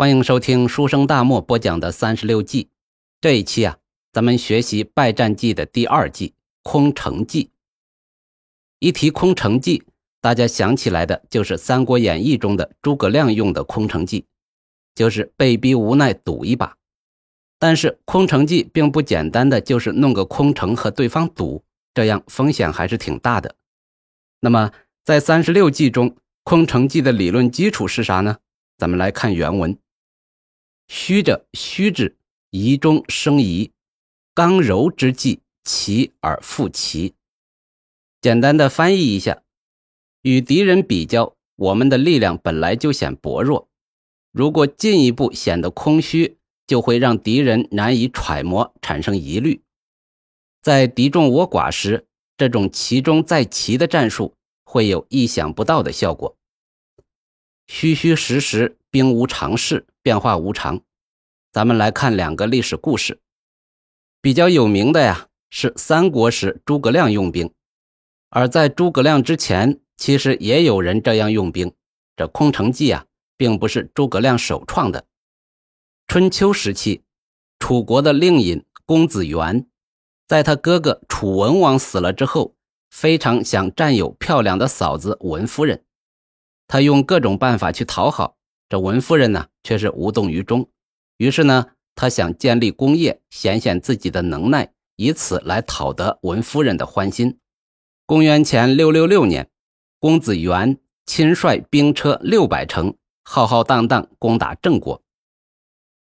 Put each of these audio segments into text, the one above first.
欢迎收听书生大漠播讲的三十六计。这一期啊，咱们学习败战计的第二计——空城计。一提空城计，大家想起来的就是《三国演义》中的诸葛亮用的空城计，就是被逼无奈赌一把。但是空城计并不简单的就是弄个空城和对方赌，这样风险还是挺大的。那么在三十六计中，空城计的理论基础是啥呢？咱们来看原文：虚者虚之，疑中生疑，刚柔之际，齐而复齐。简单的翻译一下，与敌人比较，我们的力量本来就显薄弱，如果进一步显得空虚。就会让敌人难以揣摩，产生疑虑。在敌众我寡时，这种其中再齐的战术会有意想不到的效果。虚虚实实，兵无常势，变化无常。咱们来看两个历史故事，比较有名的呀是三国时诸葛亮用兵，而在诸葛亮之前，其实也有人这样用兵。这空城计啊，并不是诸葛亮首创的。春秋时期，楚国的令尹公子元，在他哥哥楚文王死了之后，非常想占有漂亮的嫂子文夫人。他用各种办法去讨好这文夫人呢，却是无动于衷。于是呢，他想建立功业，显显自己的能耐，以此来讨得文夫人的欢心。公元前六六六年，公子元亲率兵车六百乘，浩浩荡荡攻打郑国。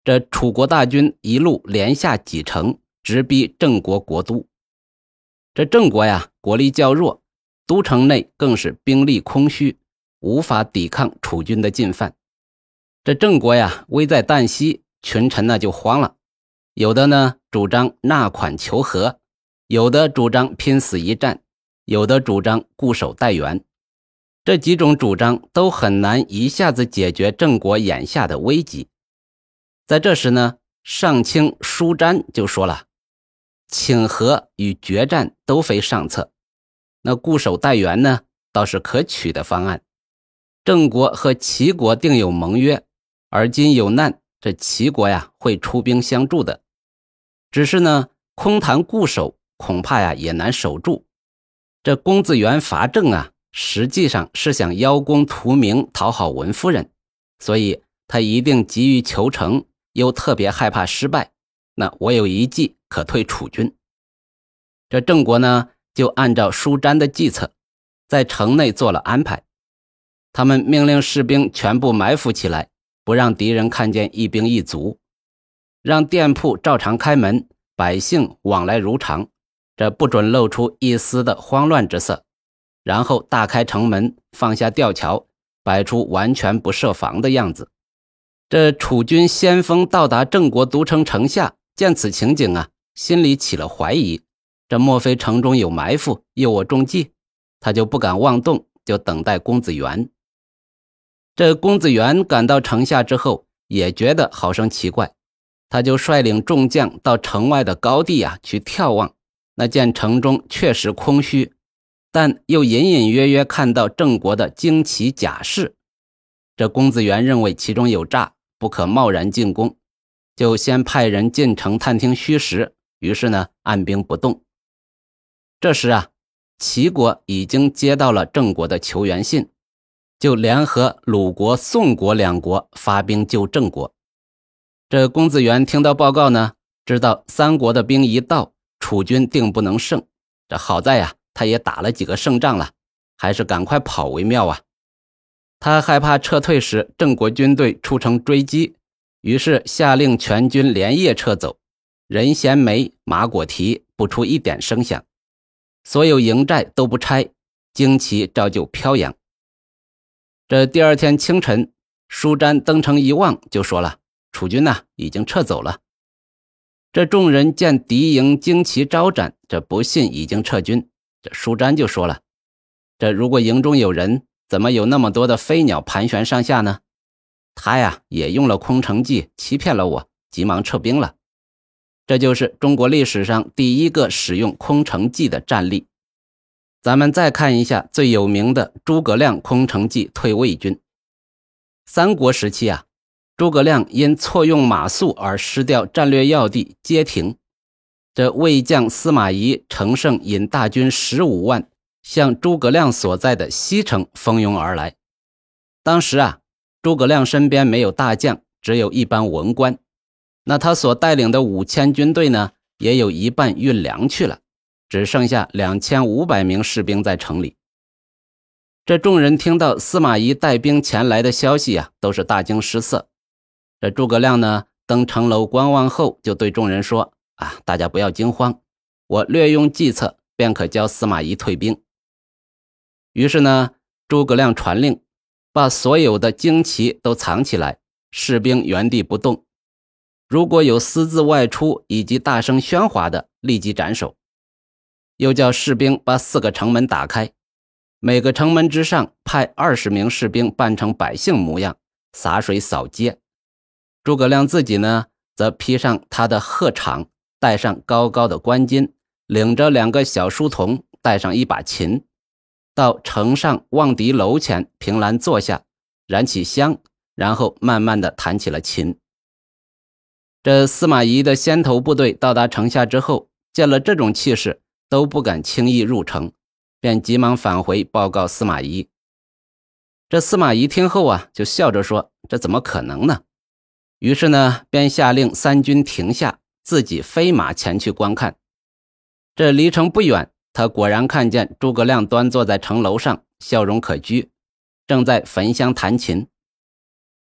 这楚国大军一路连下几城，直逼郑国国都。这郑国呀，国力较弱，都城内更是兵力空虚，无法抵抗楚军的进犯。这郑国呀，危在旦夕，群臣呢就慌了。有的呢主张纳款求和，有的主张拼死一战，有的主张固守待援。这几种主张都很难一下子解决郑国眼下的危机。在这时呢，上卿舒詹就说了：“请和与决战都非上策，那固守待援呢，倒是可取的方案。郑国和齐国定有盟约，而今有难，这齐国呀会出兵相助的。只是呢，空谈固守，恐怕呀也难守住。这公子元伐郑啊，实际上是想邀功图名，讨好文夫人，所以他一定急于求成。”又特别害怕失败，那我有一计可退楚军。这郑国呢，就按照舒詹的计策，在城内做了安排。他们命令士兵全部埋伏起来，不让敌人看见一兵一卒，让店铺照常开门，百姓往来如常，这不准露出一丝的慌乱之色。然后大开城门，放下吊桥，摆出完全不设防的样子。这楚军先锋到达郑国都城城下，见此情景啊，心里起了怀疑：这莫非城中有埋伏，诱我中计？他就不敢妄动，就等待公子元。这公子元赶到城下之后，也觉得好生奇怪，他就率领众将到城外的高地啊去眺望。那见城中确实空虚，但又隐隐约约看到郑国的旌旗甲士。这公子元认为其中有诈。不可贸然进攻，就先派人进城探听虚实。于是呢，按兵不动。这时啊，齐国已经接到了郑国的求援信，就联合鲁国、宋国两国发兵救郑国。这公子元听到报告呢，知道三国的兵一到，楚军定不能胜。这好在呀，他也打了几个胜仗了，还是赶快跑为妙啊。他害怕撤退时郑国军队出城追击，于是下令全军连夜撤走，人衔枚，马裹蹄，不出一点声响。所有营寨都不拆，旌旗照旧飘扬。这第二天清晨，舒詹登城一望，就说了：“楚军呐，已经撤走了。”这众人见敌营旌旗招展，这不信已经撤军。这舒詹就说了：“这如果营中有人。”怎么有那么多的飞鸟盘旋上下呢？他呀也用了空城计欺骗了我，急忙撤兵了。这就是中国历史上第一个使用空城计的战例。咱们再看一下最有名的诸葛亮空城计退魏军。三国时期啊，诸葛亮因错用马谡而失掉战略要地街亭。这魏将司马懿乘胜引大军十五万向诸葛亮所在的西城蜂拥而来。当时啊，诸葛亮身边没有大将，只有一班文官。那他所带领的五千军队呢，也有一半运粮去了，只剩下两千五百名士兵在城里。这众人听到司马懿带兵前来的消息啊，都是大惊失色。这诸葛亮呢，登城楼观望后，就对众人说：“啊，大家不要惊慌，我略用计策，便可教司马懿退兵。”于是呢，诸葛亮传令，把所有的旌旗都藏起来，士兵原地不动。如果有私自外出以及大声喧哗的，立即斩首。又叫士兵把四个城门打开。每个城门之上派二十名士兵扮成百姓模样洒水扫街，诸葛亮自己呢则披上他的鹤氅，戴上高高的冠巾，领着两个小书童，带上一把琴，到城上望敌楼前凭栏坐下，燃起香，然后慢慢的弹起了琴。这司马懿的先头部队到达城下之后，见了这种气势，都不敢轻易入城。便急忙返回报告司马懿。这司马懿听后啊，就笑着说：“这怎么可能呢？”于是呢，便下令三军停下，自己飞马前去观看。这离城不远，他果然看见诸葛亮端坐在城楼上，笑容可掬，正在焚香弹琴。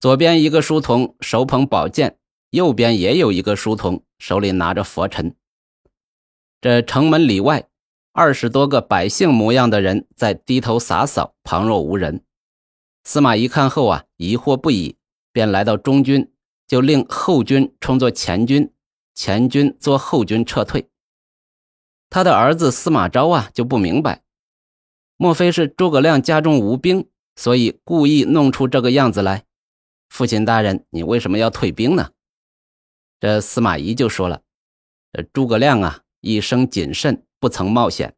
左边一个书童手捧宝剑，右边也有一个书童手里拿着佛尘。这城门里外。二十多个百姓模样的人在低头洒扫，旁若无人。司马懿看后啊，疑惑不已，便来到中军，就令后军充作前军，前军做后军撤退。他的儿子司马昭啊，就不明白，莫非是诸葛亮家中无兵，所以故意弄出这个样子来？父亲大人，你为什么要退兵呢？这司马懿就说了：“这诸葛亮啊，一生谨慎。”不曾冒险，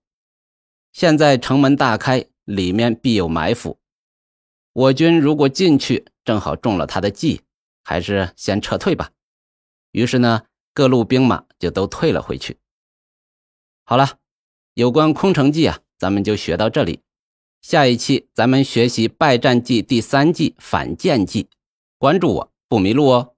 现在城门大开，里面必有埋伏。我军如果进去，正好中了他的计，还是先撤退吧。于是呢，各路兵马就都退了回去。好了，有关空城计啊，咱们就学到这里。下一期咱们学习败战计第三计反间计，关注我不迷路哦。